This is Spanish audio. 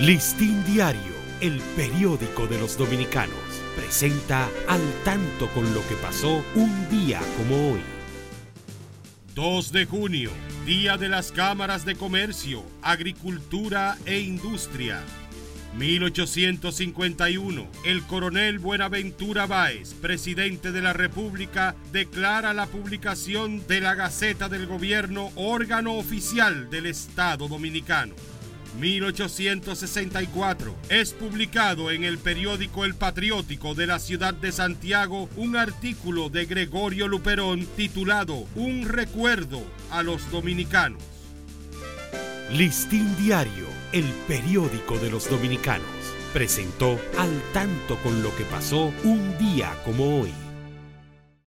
Listín Diario, el periódico de los dominicanos, presenta al tanto con lo que pasó un día como hoy. 2 de junio, Día de las Cámaras de Comercio, Agricultura e Industria. 1851, el coronel Buenaventura Báez, presidente de la República, declara la publicación de la Gaceta del Gobierno órgano oficial del Estado Dominicano. 1864 es publicado en el periódico El Patriótico de la ciudad de Santiago un artículo de Gregorio Luperón titulado Un recuerdo a los dominicanos. Listín Diario, el periódico de los dominicanos, presentó al tanto con lo que pasó un día como hoy.